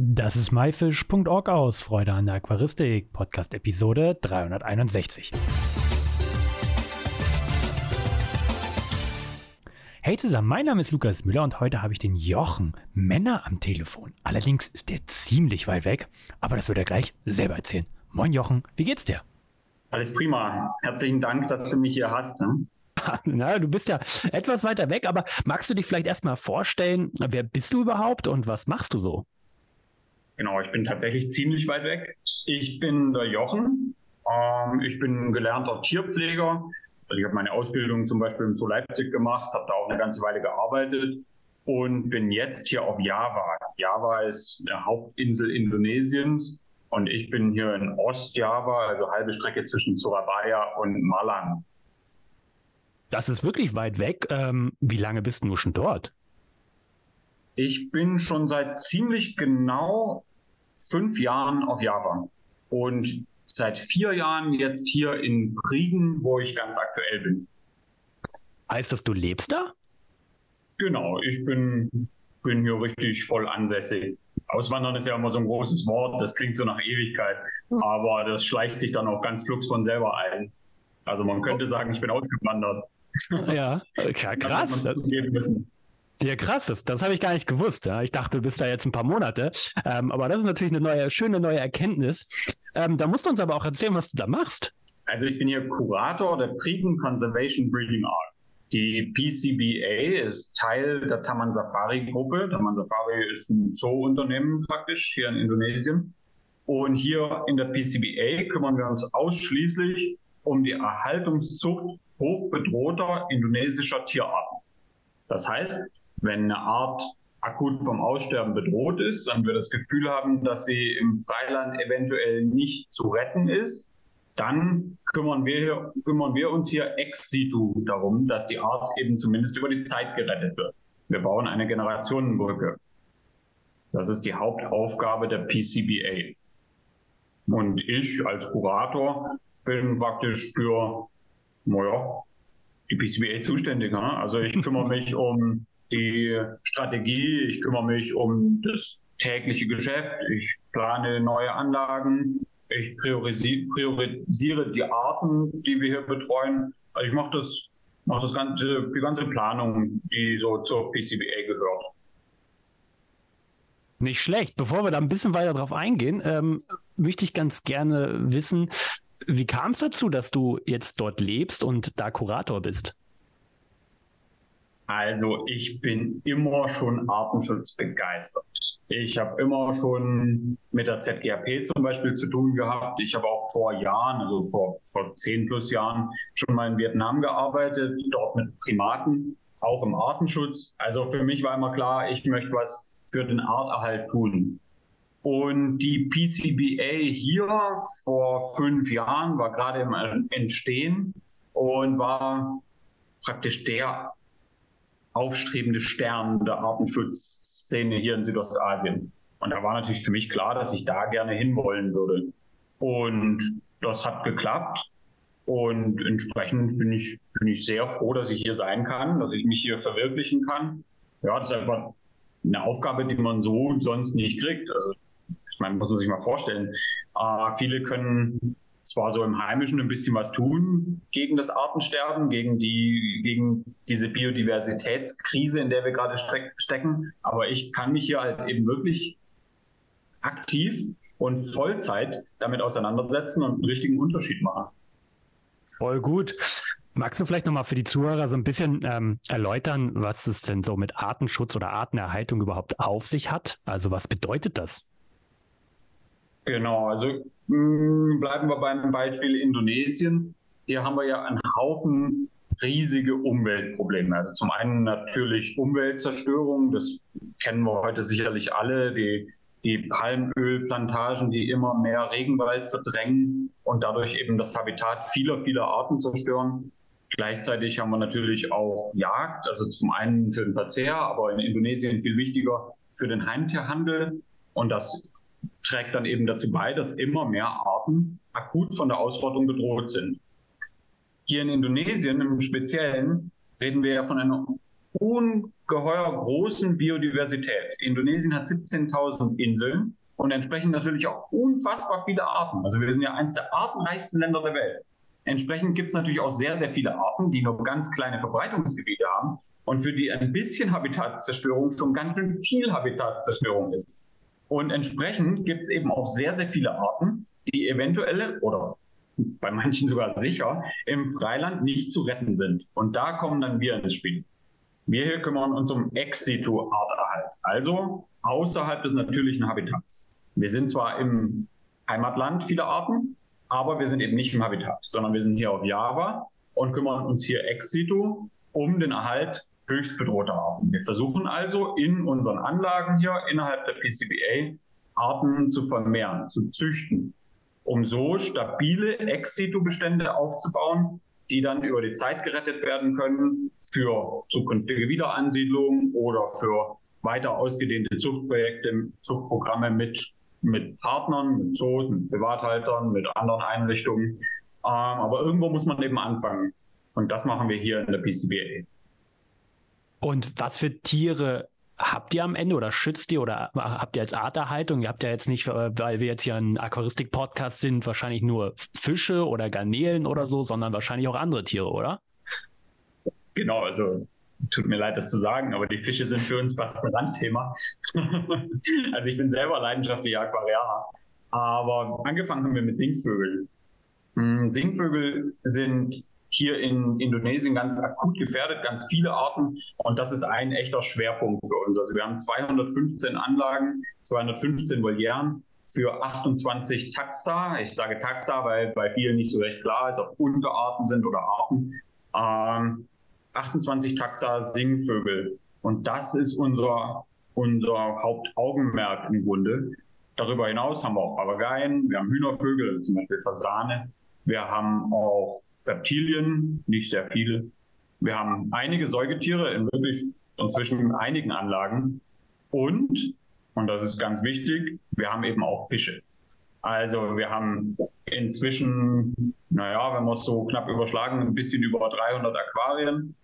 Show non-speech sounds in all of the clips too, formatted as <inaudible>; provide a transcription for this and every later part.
Das ist myfish.org aus Freude an der Aquaristik, Podcast Episode 361. Hey zusammen, mein Name ist Lukas Müller und heute habe ich den Jochen Männer am Telefon. Allerdings ist der ziemlich weit weg, aber das wird er gleich selber erzählen. Moin Jochen, wie geht's dir? Alles prima. Herzlichen Dank, dass du mich hier hast. Ne? <laughs> Na, du bist ja etwas weiter weg, aber magst du dich vielleicht erstmal vorstellen, wer bist du überhaupt und was machst du so? Genau, ich bin tatsächlich ziemlich weit weg. Ich bin der Jochen. Ähm, ich bin gelernter Tierpfleger. Also ich habe meine Ausbildung zum Beispiel in Zoo Leipzig gemacht, habe da auch eine ganze Weile gearbeitet und bin jetzt hier auf Java. Java ist eine Hauptinsel Indonesiens und ich bin hier in Ostjava, also halbe Strecke zwischen Surabaya und Malang. Das ist wirklich weit weg. Ähm, wie lange bist du schon dort? Ich bin schon seit ziemlich genau fünf Jahren auf Java und seit vier Jahren jetzt hier in Briegen, wo ich ganz aktuell bin. Heißt das, du lebst da? Genau, ich bin, bin hier richtig voll ansässig. Auswandern ist ja immer so ein großes Wort, das klingt so nach Ewigkeit, hm. aber das schleicht sich dann auch ganz flugs von selber ein. Also man könnte oh. sagen, ich bin ausgewandert. Ja, <laughs> ja krass. Ja, krass, das, das habe ich gar nicht gewusst. Ja. Ich dachte, du bist da jetzt ein paar Monate. Ähm, aber das ist natürlich eine neue, schöne neue Erkenntnis. Ähm, da musst du uns aber auch erzählen, was du da machst. Also ich bin hier Kurator der Prigen Conservation Breeding Art. Die PCBA ist Teil der Taman Safari Gruppe. Taman Safari ist ein Zoo-Unternehmen praktisch hier in Indonesien. Und hier in der PCBA kümmern wir uns ausschließlich um die Erhaltungszucht hochbedrohter indonesischer Tierarten. Das heißt, wenn eine Art akut vom Aussterben bedroht ist und wir das Gefühl haben, dass sie im Freiland eventuell nicht zu retten ist, dann kümmern wir, kümmern wir uns hier ex situ darum, dass die Art eben zumindest über die Zeit gerettet wird. Wir bauen eine Generationenbrücke. Das ist die Hauptaufgabe der PCBA. Und ich als Kurator bin praktisch für, naja, die PCBA zuständig. Ne? Also ich kümmere <laughs> mich um die Strategie, ich kümmere mich um das tägliche Geschäft, ich plane neue Anlagen, ich priorisiere, priorisiere die Arten, die wir hier betreuen. Also ich mache das, mache das ganze, die ganze Planung, die so zur PCBA gehört. Nicht schlecht. Bevor wir da ein bisschen weiter drauf eingehen, ähm, möchte ich ganz gerne wissen, wie kam es dazu, dass du jetzt dort lebst und da Kurator bist? Also ich bin immer schon Artenschutz begeistert. Ich habe immer schon mit der ZGAP zum Beispiel zu tun gehabt. Ich habe auch vor Jahren, also vor, vor zehn plus Jahren, schon mal in Vietnam gearbeitet, dort mit Primaten, auch im Artenschutz. Also für mich war immer klar, ich möchte was für den Arterhalt tun. Und die PCBA hier vor fünf Jahren war gerade im Entstehen und war praktisch der aufstrebende Stern der Artenschutzszene hier in Südostasien. Und da war natürlich für mich klar, dass ich da gerne hinwollen würde. Und das hat geklappt. Und entsprechend bin ich, bin ich sehr froh, dass ich hier sein kann, dass ich mich hier verwirklichen kann. Ja, das ist einfach eine Aufgabe, die man so sonst nicht kriegt. Also, ich meine, muss man sich mal vorstellen. Äh, viele können zwar so im Heimischen ein bisschen was tun gegen das Artensterben, gegen die, gegen diese Biodiversitätskrise, in der wir gerade stecken. Aber ich kann mich hier halt eben wirklich aktiv und Vollzeit damit auseinandersetzen und einen richtigen Unterschied machen. Voll gut. Magst du vielleicht nochmal für die Zuhörer so ein bisschen ähm, erläutern, was es denn so mit Artenschutz oder Artenerhaltung überhaupt auf sich hat? Also was bedeutet das? Genau, also mh, hm, bleiben wir beim Beispiel Indonesien. Hier haben wir ja einen Haufen riesige Umweltprobleme. Also zum einen natürlich Umweltzerstörung, das kennen wir heute sicherlich alle, die, die Palmölplantagen, die immer mehr Regenwald verdrängen und dadurch eben das Habitat vieler, vieler Arten zerstören. Gleichzeitig haben wir natürlich auch Jagd, also zum einen für den Verzehr, aber in Indonesien viel wichtiger für den Heimtierhandel. Und das trägt dann eben dazu bei, dass immer mehr Arten akut von der Ausrottung bedroht sind. Hier in Indonesien im Speziellen reden wir ja von einer ungeheuer großen Biodiversität. Indonesien hat 17.000 Inseln und entsprechend natürlich auch unfassbar viele Arten. Also wir sind ja eines der artenreichsten Länder der Welt. Entsprechend gibt es natürlich auch sehr, sehr viele Arten, die nur ganz kleine Verbreitungsgebiete haben und für die ein bisschen Habitatszerstörung schon ganz schön viel Habitatszerstörung ist. Und entsprechend gibt es eben auch sehr, sehr viele Arten, die eventuell oder bei manchen sogar sicher im Freiland nicht zu retten sind. Und da kommen dann wir ins Spiel. Wir hier kümmern uns um Ex-situ-Arterhalt, also außerhalb des natürlichen Habitats. Wir sind zwar im Heimatland viele Arten, aber wir sind eben nicht im Habitat, sondern wir sind hier auf Java und kümmern uns hier ex situ um den Erhalt höchst bedrohter Arten. Wir versuchen also in unseren Anlagen hier innerhalb der PCBA Arten zu vermehren, zu züchten, um so stabile Ex-Situ-Bestände aufzubauen, die dann über die Zeit gerettet werden können für zukünftige Wiederansiedlung oder für weiter ausgedehnte Zuchtprojekte, Zuchtprogramme mit, mit Partnern, mit Zoos, mit Privathaltern, mit anderen Einrichtungen. Ähm, aber irgendwo muss man eben anfangen. Und das machen wir hier in der PCBA. Und was für Tiere habt ihr am Ende oder schützt ihr oder habt ihr als Arterhaltung? Ihr habt ja jetzt nicht, äh, weil wir jetzt hier ein Aquaristik-Podcast sind, wahrscheinlich nur Fische oder Garnelen oder so, sondern wahrscheinlich auch andere Tiere, oder? Genau, also tut mir leid, das zu sagen, aber die Fische sind für uns fast ein Randthema. <laughs> also ich bin selber leidenschaftlicher Aquarianer, aber angefangen haben wir mit Singvögeln. Hm, Singvögel sind hier in Indonesien ganz akut gefährdet, ganz viele Arten. Und das ist ein echter Schwerpunkt für uns. Also wir haben 215 Anlagen, 215 Volieren für 28 Taxa. Ich sage Taxa, weil bei vielen nicht so recht klar ist, ob Unterarten sind oder Arten. Ähm, 28 Taxa Singvögel. Und das ist unser, unser Hauptaugenmerk im Grunde. Darüber hinaus haben wir auch Papageien, wir haben Hühnervögel, also zum Beispiel Fasane. Wir haben auch Reptilien, nicht sehr viele. Wir haben einige Säugetiere in wirklich inzwischen einigen Anlagen. Und, und das ist ganz wichtig, wir haben eben auch Fische. Also wir haben inzwischen, naja, wenn wir es so knapp überschlagen, ein bisschen über 300 Aquarien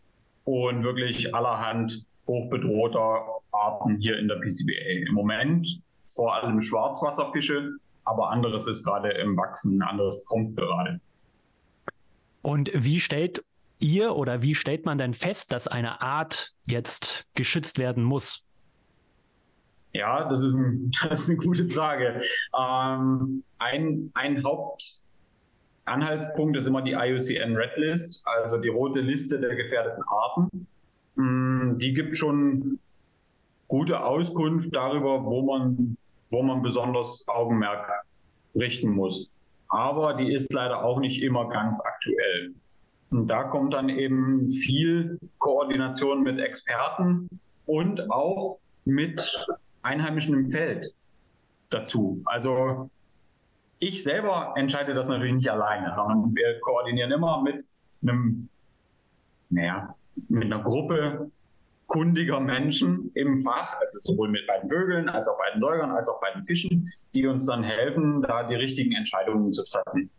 und wirklich allerhand hochbedrohter Arten hier in der PCBA. Im Moment vor allem Schwarzwasserfische, aber anderes ist gerade im Wachsen, anderes kommt gerade. Und wie stellt ihr oder wie stellt man denn fest, dass eine Art jetzt geschützt werden muss? Ja, das ist, ein, <laughs> das ist eine gute Frage. Ähm, ein, ein Hauptanhaltspunkt ist immer die IUCN Red List, also die rote Liste der gefährdeten Arten. Mm, die gibt schon gute Auskunft darüber, wo man, wo man besonders Augenmerk richten muss aber die ist leider auch nicht immer ganz aktuell. Und da kommt dann eben viel Koordination mit Experten und auch mit Einheimischen im Feld dazu. Also ich selber entscheide das natürlich nicht alleine, sondern wir koordinieren immer mit einem, naja, mit einer Gruppe kundiger Menschen im Fach, also sowohl mit beiden Vögeln als auch bei den Säugern als auch bei den Fischen, die uns dann helfen, da die richtigen Entscheidungen zu treffen.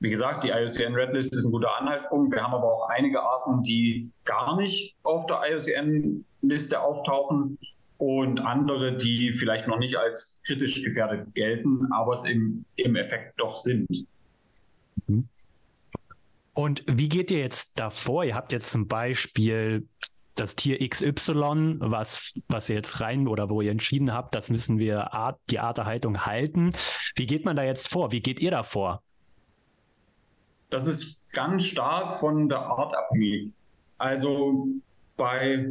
Wie gesagt, die IUCN Red List ist ein guter Anhaltspunkt. Wir haben aber auch einige Arten, die gar nicht auf der IUCN-Liste auftauchen und andere, die vielleicht noch nicht als kritisch gefährdet gelten, aber es im, im Effekt doch sind. Und wie geht ihr jetzt davor? Ihr habt jetzt zum Beispiel das Tier XY, was, was ihr jetzt rein oder wo ihr entschieden habt, das müssen wir Art, die Arterhaltung halten. Wie geht man da jetzt vor? Wie geht ihr da vor? Das ist ganz stark von der Art abhängig. Also bei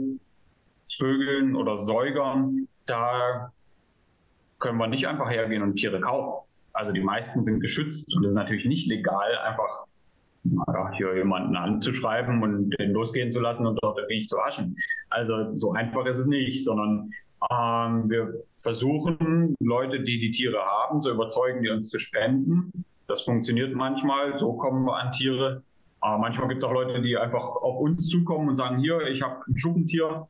Vögeln oder Säugern, da können wir nicht einfach hergehen und Tiere kaufen. Also die meisten sind geschützt und es ist natürlich nicht legal, einfach ja, hier jemanden anzuschreiben und den losgehen zu lassen und dort wirklich zu waschen. Also so einfach ist es nicht, sondern ähm, wir versuchen, Leute, die die Tiere haben, zu überzeugen, die uns zu spenden. Das funktioniert manchmal, so kommen wir an Tiere. Aber manchmal gibt es auch Leute, die einfach auf uns zukommen und sagen, hier, ich habe ein Schuppentier,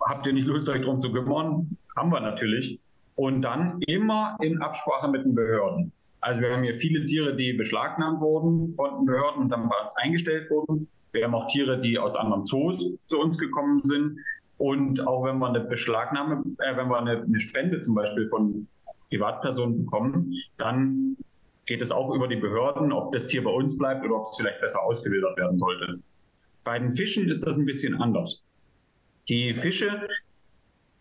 habt ihr nicht Lust, euch darum zu kümmern? Haben wir natürlich. Und dann immer in Absprache mit den Behörden. Also wir haben hier viele Tiere, die beschlagnahmt wurden von den Behörden und dann bei uns eingestellt wurden. Wir haben auch Tiere, die aus anderen Zoos zu uns gekommen sind. Und auch wenn wir eine Beschlagnahme, äh, wenn wir eine, eine Spende zum Beispiel von Privatpersonen bekommen, dann geht es auch über die Behörden, ob das Tier bei uns bleibt oder ob es vielleicht besser ausgewildert werden sollte. Bei den Fischen ist das ein bisschen anders. Die Fische,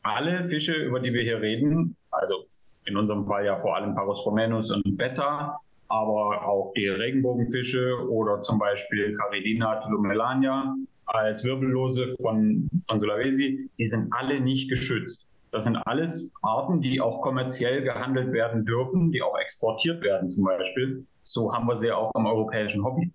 alle Fische, über die wir hier reden, also in unserem Fall ja vor allem Parus romanus und Betta, aber auch die Regenbogenfische oder zum Beispiel Caridina tulumelania als Wirbellose von, von Sulawesi, die sind alle nicht geschützt. Das sind alles Arten, die auch kommerziell gehandelt werden dürfen, die auch exportiert werden zum Beispiel. So haben wir sie auch im europäischen Hobby.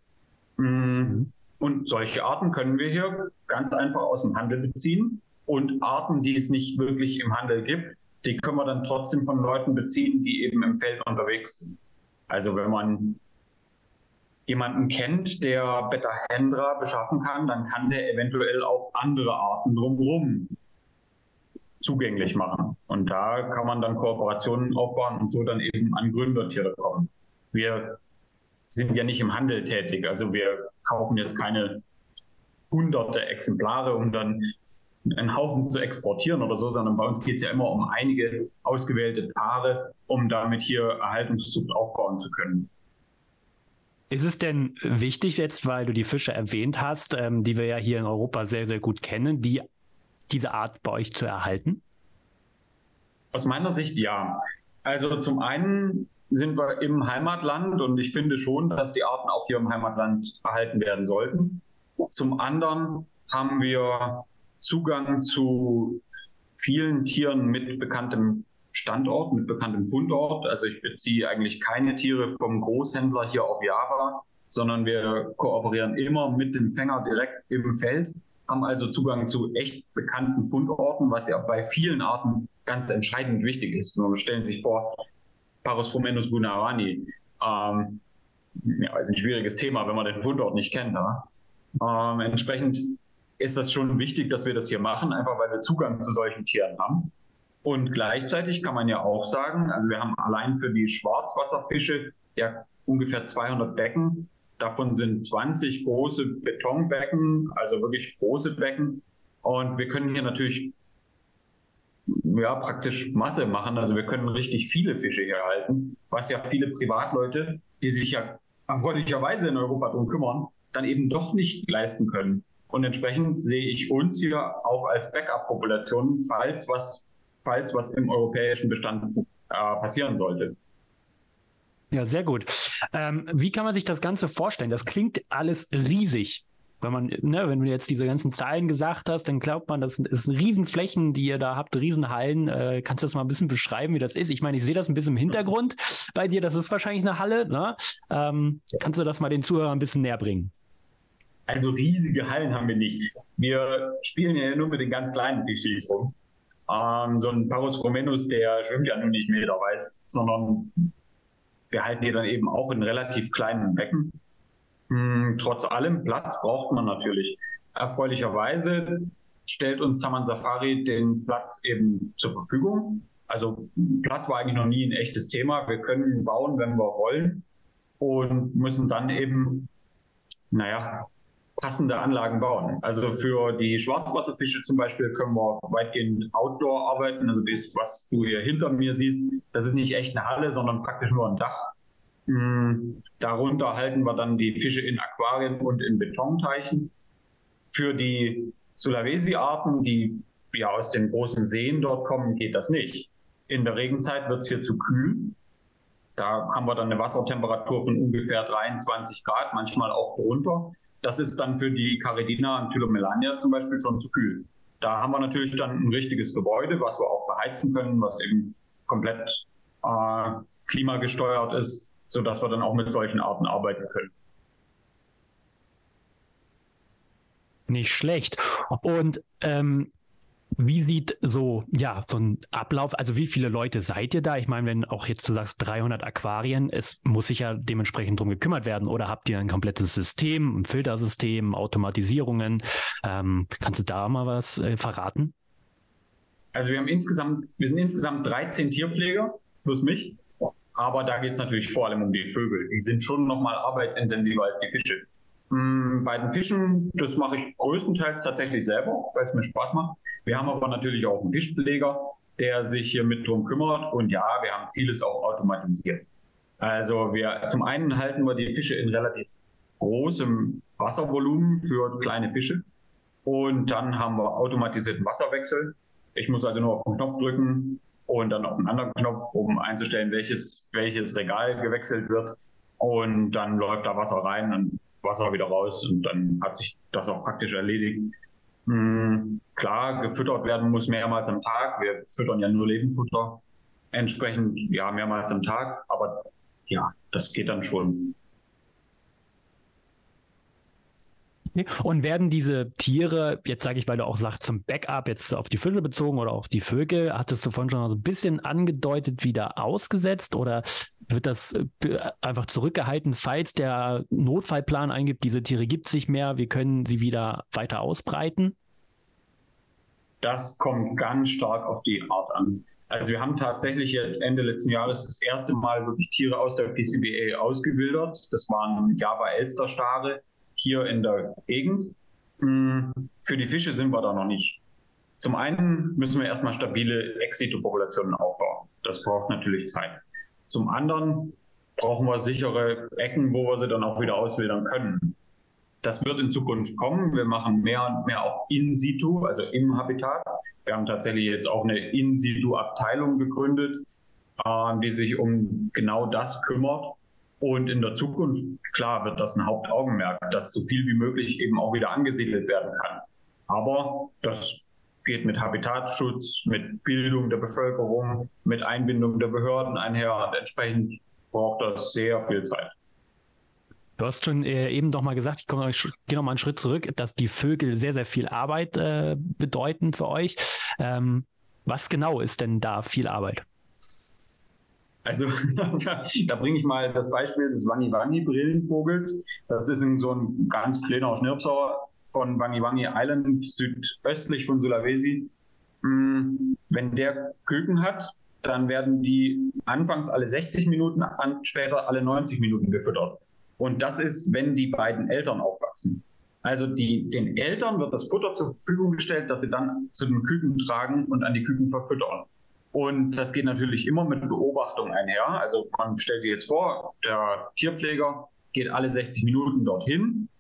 Mm, und solche Arten können wir hier ganz einfach aus dem Handel beziehen. Und Arten, die es nicht wirklich im Handel gibt, die können wir dann trotzdem von Leuten beziehen, die eben im Feld unterwegs sind. Also wenn man jemanden kennt, der Beta Hendra beschaffen kann, dann kann der eventuell auch andere Arten drumherum zugänglich machen. Und da kann man dann Kooperationen aufbauen und so dann eben an Gründertiere kommen. Wir sind ja nicht im Handel tätig, also wir kaufen jetzt keine hunderte Exemplare, um dann einen Haufen zu exportieren oder so, sondern bei uns geht es ja immer um einige ausgewählte Paare, um damit hier Erhaltungszucht aufbauen zu können. Ist es denn wichtig jetzt, weil du die Fische erwähnt hast, ähm, die wir ja hier in Europa sehr, sehr gut kennen, die, diese Art bei euch zu erhalten? Aus meiner Sicht ja. Also zum einen sind wir im Heimatland und ich finde schon, dass die Arten auch hier im Heimatland erhalten werden sollten. Zum anderen haben wir Zugang zu vielen Tieren mit bekanntem Standort, mit bekanntem Fundort. Also ich beziehe eigentlich keine Tiere vom Großhändler hier auf Java, sondern wir kooperieren immer mit dem Fänger direkt im Feld, haben also Zugang zu echt bekannten Fundorten, was ja bei vielen Arten ganz entscheidend wichtig ist. Man stellen sich vor, Parus Romanus bunarani. Ähm, ja, ist ein schwieriges Thema, wenn man den Fundort nicht kennt. Ähm, entsprechend ist das schon wichtig, dass wir das hier machen, einfach weil wir Zugang zu solchen Tieren haben. Und gleichzeitig kann man ja auch sagen, also wir haben allein für die Schwarzwasserfische ja ungefähr 200 Becken. Davon sind 20 große Betonbecken, also wirklich große Becken. Und wir können hier natürlich ja, praktisch Masse machen. Also wir können richtig viele Fische hier halten, was ja viele Privatleute, die sich ja erfreulicherweise in Europa darum kümmern, dann eben doch nicht leisten können. Und entsprechend sehe ich uns hier auch als Backup-Population, falls was, falls was im europäischen Bestand äh, passieren sollte. Ja, sehr gut. Ähm, wie kann man sich das Ganze vorstellen? Das klingt alles riesig. Wenn man, ne, wenn du jetzt diese ganzen Zahlen gesagt hast, dann glaubt man, das sind, Riesenflächen, die ihr da habt, Riesenhallen. Äh, kannst du das mal ein bisschen beschreiben, wie das ist? Ich meine, ich sehe das ein bisschen im Hintergrund bei dir. Das ist wahrscheinlich eine Halle. Ne? Ähm, kannst du das mal den Zuhörern ein bisschen näher bringen? Also riesige Hallen haben wir nicht. Wir spielen ja nur mit den ganz kleinen Klischees rum. Ähm, so ein Parus Romanus, der schwimmt ja nun nicht meterweiß, sondern wir halten die dann eben auch in relativ kleinen Becken. Hm, trotz allem Platz braucht man natürlich. Erfreulicherweise stellt uns Taman Safari den Platz eben zur Verfügung. Also Platz war eigentlich noch nie ein echtes Thema. Wir können bauen, wenn wir wollen und müssen dann eben, naja, passende Anlagen bauen. Also für die Schwarzwasserfische zum Beispiel können wir weitgehend outdoor arbeiten. Also das, was du hier hinter mir siehst, das ist nicht echt eine Halle, sondern praktisch nur ein Dach. Hm, darunter halten wir dann die Fische in Aquarien und in Betonteichen. Für die Sulawesi-Arten, die ja aus den großen Seen dort kommen, geht das nicht. In der Regenzeit wird es hier zu kühl. Da haben wir dann eine Wassertemperatur von ungefähr 23 Grad, manchmal auch drunter. Das ist dann für die Caridina und Tylomelania zum Beispiel schon zu kühl. Da haben wir natürlich dann ein richtiges Gebäude, was wir auch beheizen können, was eben komplett äh, klimagesteuert ist, sodass wir dann auch mit solchen Arten arbeiten können. Nicht schlecht. Und ähm, wie sieht so, ja, so ein Ablauf, also wie viele Leute seid ihr da? Ich meine, wenn auch jetzt du sagst 300 Aquarien, es muss sich ja dementsprechend drum gekümmert werden. Oder habt ihr ein komplettes System, ein Filtersystem, Automatisierungen? Ähm, kannst du da mal was äh, verraten? Also wir haben insgesamt, wir sind insgesamt 13 Tierpfleger plus mich. Aber da geht es natürlich vor allem um die Vögel. Die sind schon nochmal arbeitsintensiver als die Fische. Mm, bei den Fischen, das mache ich größtenteils tatsächlich selber, weil es mir Spaß macht. Wir haben aber natürlich auch einen Fischpfleger, der sich hier mit drum kümmert. Und ja, wir haben vieles auch automatisiert. Also wir zum einen halten wir die Fische in relativ großem Wasservolumen für kleine Fische. Und dann haben wir automatisierten Wasserwechsel. Ich muss also nur auf den Knopf drücken und dann auf einen anderen Knopf, um einzustellen, welches, welches Regal gewechselt wird. Und dann läuft da Wasser rein und Wasser wieder raus und dann hat sich das auch praktisch erledigt. Mhm. Klar, gefüttert werden muss mehrmals am Tag. Wir füttern ja nur Lebendfutter. Entsprechend ja mehrmals am Tag, aber ja, das geht dann schon. Und werden diese Tiere, jetzt sage ich, weil du auch sagst, zum Backup, jetzt auf die Fische bezogen oder auf die Vögel, hattest du vorhin schon so ein bisschen angedeutet, wieder ausgesetzt oder wird das äh, einfach zurückgehalten, falls der Notfallplan eingibt, diese Tiere gibt es nicht mehr, wir können sie wieder weiter ausbreiten? Das kommt ganz stark auf die Art an. Also wir haben tatsächlich jetzt Ende letzten Jahres das erste Mal wirklich Tiere aus der PCBA ausgewildert. Das waren Java-Elster-Stare hier in der Gegend. Hm, für die Fische sind wir da noch nicht. Zum einen müssen wir erstmal stabile Exito-Populationen aufbauen. Das braucht natürlich Zeit. Zum anderen brauchen wir sichere Ecken, wo wir sie dann auch wieder auswildern können. Das wird in Zukunft kommen. Wir machen mehr und mehr auch in situ, also im Habitat. Wir haben tatsächlich jetzt auch eine in situ Abteilung gegründet, äh, die sich um genau das kümmert. Und in der Zukunft, klar, wird das ein Hauptaugenmerk, dass so viel wie möglich eben auch wieder angesiedelt werden kann. Aber das geht mit Habitatschutz, mit Bildung der Bevölkerung, mit Einbindung der Behörden einher und entsprechend braucht das sehr viel Zeit. Du hast schon äh, eben doch mal gesagt, ich, komme, gehe noch mal einen Schritt zurück, dass die Vögel sehr, sehr viel Arbeit äh, bedeuten für euch. Ähm, was genau ist denn da viel Arbeit? Also <laughs> da bringe ich mal das Beispiel des Wangi-Wangi-Brillenvogels. Das ist so ein ganz kleiner Schnirpser von Wangi-Wangi Island südöstlich von Sulawesi. Mm, wenn der Küken hat, dann werden die anfangs alle 60 Minuten, später alle 90 Minuten gefüttert. Und das ist, wenn die beiden Eltern aufwachsen. Also die, den Eltern wird das Futter zur Verfügung gestellt, das sie dann zu den Küken tragen und an die Küken verfüttern. Und das geht natürlich immer mit Beobachtung einher. Also man stellt sich jetzt vor, der Tierpfleger geht alle 60 Minuten dorthin,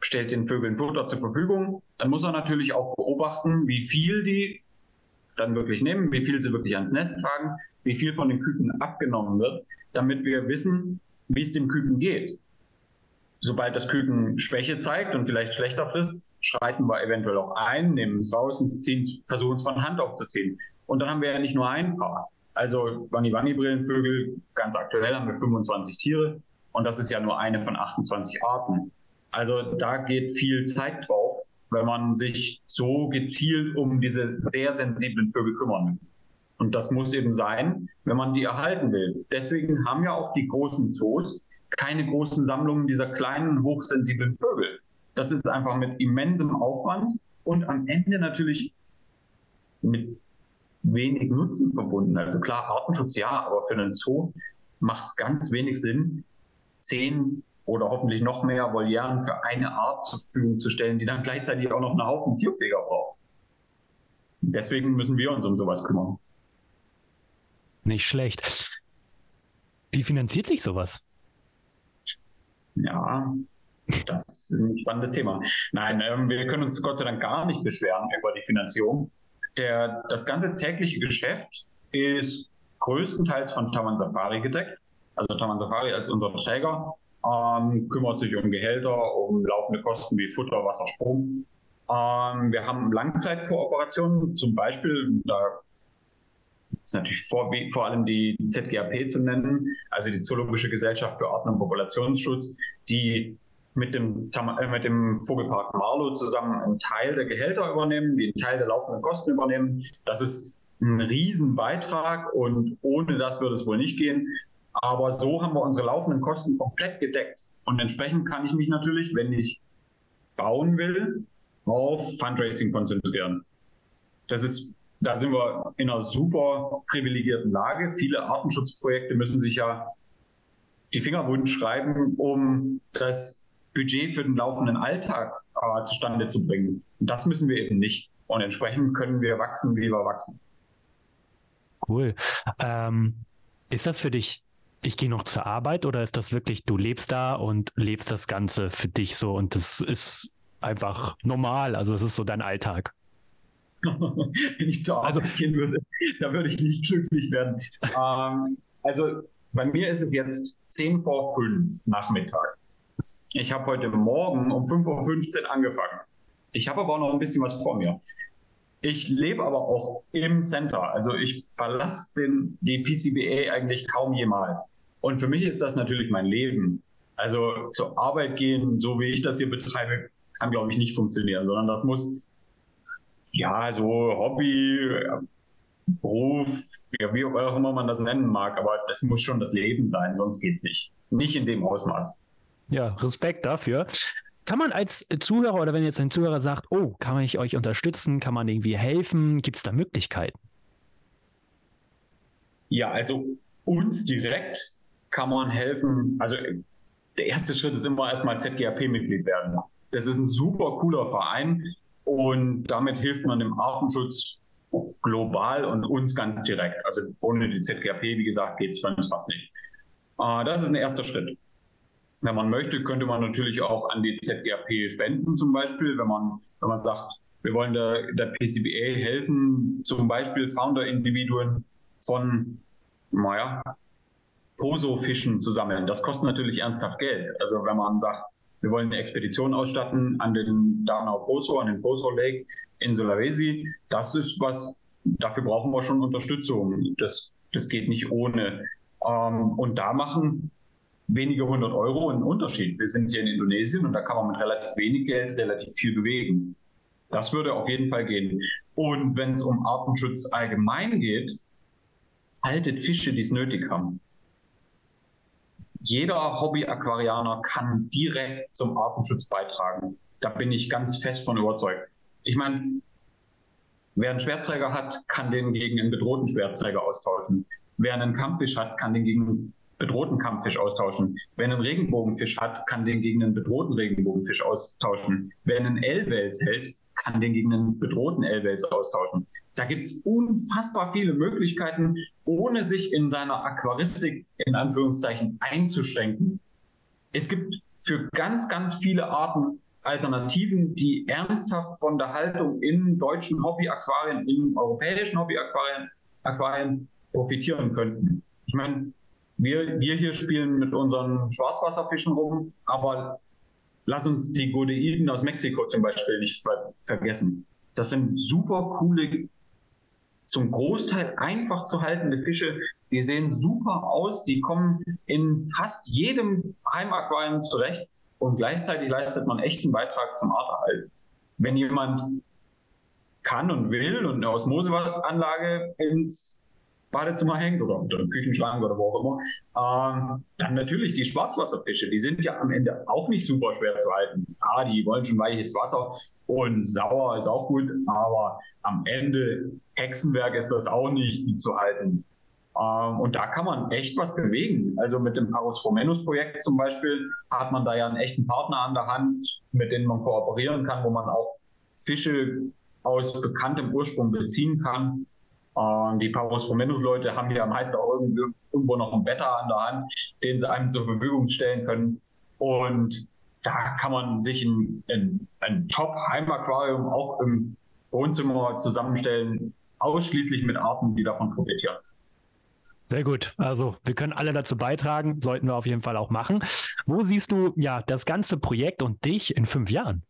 stellt den Vögeln Futter zur Verfügung. Dann muss er natürlich auch beobachten, wie viel die dann wirklich nehmen, wie viel sie wirklich ans Nest tragen, wie viel von den Küken abgenommen wird, damit wir wissen, wie es dem Küken geht. Sobald das Küken Schwäche zeigt und vielleicht schlechter frisst, schreiten wir eventuell auch ein, nehmen es raus und ziehen, versuchen es von Hand aufzuziehen. Und dann haben wir ja nicht nur ein Paar. Also Wangi-Wangi-Brillenvögel, ganz aktuell haben wir 25 Tiere und das ist ja nur eine von 28 Arten. Also da geht viel Zeit drauf, wenn man sich so gezielt um diese sehr sensiblen Vögel kümmern will. Und das muss eben sein, wenn man die erhalten will. Deswegen haben ja auch die großen Zoos keine großen Sammlungen dieser kleinen, hochsensiblen Vögel. Das ist einfach mit immensem Aufwand und am Ende natürlich mit wenig Nutzen verbunden. Also klar, Artenschutz ja, aber für einen Zoo macht es ganz wenig Sinn, zehn oder hoffentlich noch mehr Volieren für eine Art zur Verfügung zu stellen, die dann gleichzeitig auch noch einen Haufen Tierpfleger braucht. Deswegen müssen wir uns um sowas kümmern. Nicht schlecht. Wie finanziert sich sowas? Ja, das ist ein spannendes Thema. Nein, ähm, wir können uns Gott sei Dank gar nicht beschweren über die Finanzierung. Der, das ganze tägliche Geschäft ist größtenteils von Taman Safari gedeckt. Also Taman Safari als unser Träger ähm, kümmert sich um Gehälter, um laufende Kosten wie Futter, Wasser, Strom. Ähm, wir haben Langzeitkooperationen, zum Beispiel, da ist natürlich vor, vor allem die ZGAP zu nennen, also die Zoologische Gesellschaft für Arten- und Populationsschutz, die mit dem, äh, mit dem Vogelpark Marlow zusammen einen Teil der Gehälter übernehmen, die einen Teil der laufenden Kosten übernehmen. Das ist ein Riesenbeitrag und ohne das würde es wohl nicht gehen. Aber so haben wir unsere laufenden Kosten komplett gedeckt. Und entsprechend kann ich mich natürlich, wenn ich bauen will, auf Fundraising konzentrieren. Das ist da sind wir in einer super privilegierten Lage. Viele Artenschutzprojekte müssen sich ja die Finger wund schreiben, um das Budget für den laufenden Alltag äh, zustande zu bringen. Und das müssen wir eben nicht. Und entsprechend können wir wachsen, wie wir wachsen. Cool. Ähm, ist das für dich, ich gehe noch zur Arbeit oder ist das wirklich, du lebst da und lebst das Ganze für dich so und das ist einfach normal, also es ist so dein Alltag? <laughs> Wenn ich zur Arbeit also, gehen würde, da würde ich nicht glücklich werden. ähm, also bei mir ist es jetzt 10 vor 5 Nachmittag. Ich habe heute Morgen um 5.15 Uhr angefangen. Ich habe aber auch noch ein bisschen was vor mir. Ich lebe aber auch im Center. Also ich verlasse den, die PCBA eigentlich kaum jemals. Und für mich ist das natürlich mein Leben. Also zur Arbeit gehen, so wie ich das hier betreibe, kann, glaube ich, nicht funktionieren, sondern das muss, ja, so Hobby, Beruf, ja, wie auch immer man das nennen mag, aber das muss schon das Leben sein, sonst geht es nicht. Nicht in dem Ausmaß. Ja, Respekt dafür. Kann man als Zuhörer oder wenn jetzt ein Zuhörer sagt, oh, kann ich euch unterstützen, kann man irgendwie helfen, gibt es da Möglichkeiten? Ja, also uns direkt kann man helfen. Also der erste Schritt ist immer erstmal ZGAP-Mitglied werden. Das ist ein super cooler Verein und damit hilft man dem Artenschutz global und uns ganz direkt. Also ohne die ZGAP, wie gesagt, geht es für uns fast nicht. Äh, das ist ein erster Schritt. Wenn man möchte, könnte man natürlich auch an die ZGAP spenden, zum Beispiel, wenn man, wenn man sagt, wir wollen der, der PCBA helfen, zum Beispiel Founder-Individuen von, naja, Poso-Fischen zu sammeln. Das kostet natürlich ernsthaft Geld. Also wenn man sagt, wir wollen eine Expedition ausstatten an den Danau Poso, an den Poso Lake in Sulawesi, das ist was, dafür brauchen wir schon Unterstützung. Das, das geht nicht ohne. Ähm, und da machen wenige hundert Euro einen Unterschied. Wir sind hier in Indonesien und da kann man mit relativ wenig Geld relativ viel bewegen. Das würde auf jeden Fall gehen. Und wenn es um Artenschutz allgemein geht, haltet Fische, die es nötig haben. Jeder Hobby-Aquarianer kann direkt zum Artenschutz beitragen. Da bin ich ganz fest von überzeugt. Ich meine, wer einen Schwertträger hat, kann den gegen einen bedrohten Schwertträger austauschen. Wer einen Kampffisch hat, kann den gegen bedrohten Kampffisch austauschen. Wer einen Regenbogenfisch hat, kann den gegen einen bedrohten Regenbogenfisch austauschen. Wer einen Elwels hält, kann den gegen einen bedrohten Elwels austauschen. Da gibt es unfassbar viele Möglichkeiten, ohne sich in seiner Aquaristik in Anführungszeichen einzuschränken. Es gibt für ganz, ganz viele Arten Alternativen, die ernsthaft von der Haltung in deutschen Hobbyaquarien, in europäischen Hobbyaquarien Aquarien profitieren könnten. Ich meine, wir, wir hier spielen mit unseren Schwarzwasserfischen rum, aber lass uns die Godeiden aus Mexiko zum Beispiel nicht ver vergessen. Das sind super coole, zum Großteil einfach zu haltende Fische. Die sehen super aus, die kommen in fast jedem Heimaquarium zurecht und gleichzeitig leistet man echten Beitrag zum Arterhalt. Wenn jemand kann und will und eine Osmoseanlage ins Badezimmer hängt oder unter dem Küchenschrank oder wo auch immer, ähm, dann natürlich die Schwarzwasserfische. Die sind ja am Ende auch nicht super schwer zu halten. Ah, die wollen schon weiches Wasser und sauer ist auch gut, aber am Ende Hexenwerk ist das auch nicht, die zu halten. Ähm, und da kann man echt was bewegen. Also mit dem Parus Fomenus Projekt zum Beispiel hat man da ja einen echten Partner an der Hand, mit dem man kooperieren kann, wo man auch Fische aus bekanntem Ursprung beziehen kann ähm, die Paros Fomenus Leute haben ja meist auch irgendwo noch einen Better an der Hand, den sie einem zur Verfügung stellen können. Und da kann man sich ein, ein, ein Top-Heimaquarium auch im Wohnzimmer zusammenstellen, ausschließlich mit Arten, die davon profitieren. Sehr gut. Also wir können alle dazu beitragen, sollten wir auf jeden Fall auch machen. Wo siehst du ja das ganze Projekt und dich in fünf Jahren?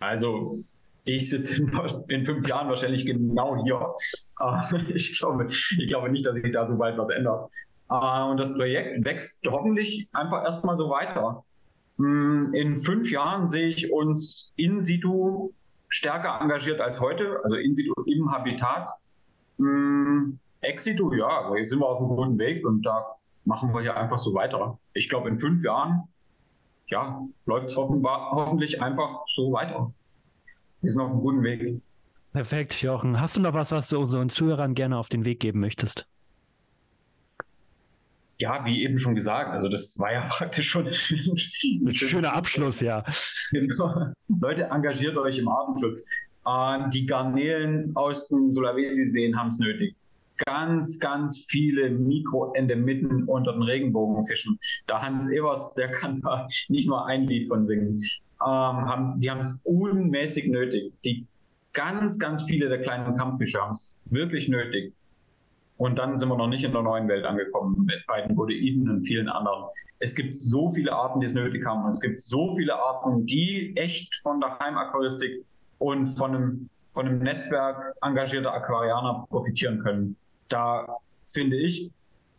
Also ich sitze in, in, fünf Jahren wahrscheinlich genau hier. <laughs> ich, glaube, ich glaube nicht, dass sich da so bald was ändert. Äh, und das Projekt wächst hoffentlich einfach erstmal so weiter. Hm, in fünf Jahren sehe ich uns in situ stärker engagiert als heute, also in situ im Habitat. Hm, ex situ, ja, jetzt sind wir auf einem guten Weg und da machen wir hier einfach so weiter. Ich glaube, in fünf Jahren, ja, läuft es hoffentlich einfach so weiter. Wir sind auf einem guten Weg. Perfekt, Jochen. Hast du noch was, was du unseren Zuhörern gerne auf den Weg geben möchtest? ja, wie eben schon gesagt, also das war ja <laughs> praktisch schon ein schöner Abschluss, ja. Genau. Leute, engagiert euch im Artenschutz. Äh, die Garnelen aus den Sulawesi-Seen haben es nötig. Ganz, ganz viele Mikroendemiten unter den Regenbogenfischen. Da Hans Evers, der kann da nicht mal ein Lied von singen. Ähm, haben, die haben es unmäßig nötig. Die ganz, ganz viele der kleinen Kampffische haben es wirklich nötig. Und dann sind wir noch nicht in der neuen Welt angekommen mit beiden Proteiden und vielen anderen. Es gibt so viele Arten, die es nötig haben. Und es gibt so viele Arten, die echt von der Heimaquaristik und von einem, von einem Netzwerk engagierter Aquarianer profitieren können. Da finde ich,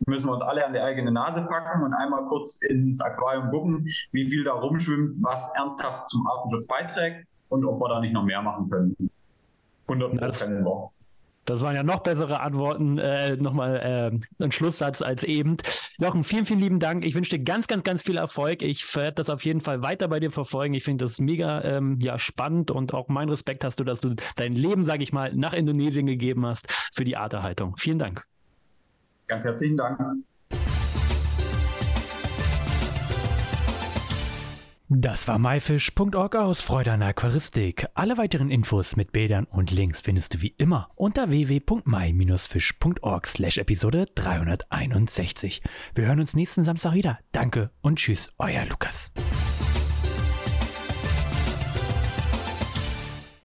müssen wir uns alle an die eigene Nase packen und einmal kurz ins Aquarium gucken, wie viel da rumschwimmt, was ernsthaft zum Artenschutz beiträgt und ob wir da nicht noch mehr machen können. 100 Prozent. Das waren ja noch bessere Antworten. Äh, Nochmal äh, ein Schlusssatz als eben. Jochen, vielen, vielen lieben Dank. Ich wünsche dir ganz, ganz, ganz viel Erfolg. Ich werde das auf jeden Fall weiter bei dir verfolgen. Ich finde das mega ähm, ja, spannend und auch mein Respekt hast du, dass du dein Leben, sage ich mal, nach Indonesien gegeben hast für die Arterhaltung. Vielen Dank. Ganz herzlichen Dank. Das war myfish.org aus Freude an Aquaristik. Alle weiteren Infos mit Bildern und Links findest du wie immer unter www.my-fish.org slash Episode 361. Wir hören uns nächsten Samstag wieder. Danke und tschüss, euer Lukas.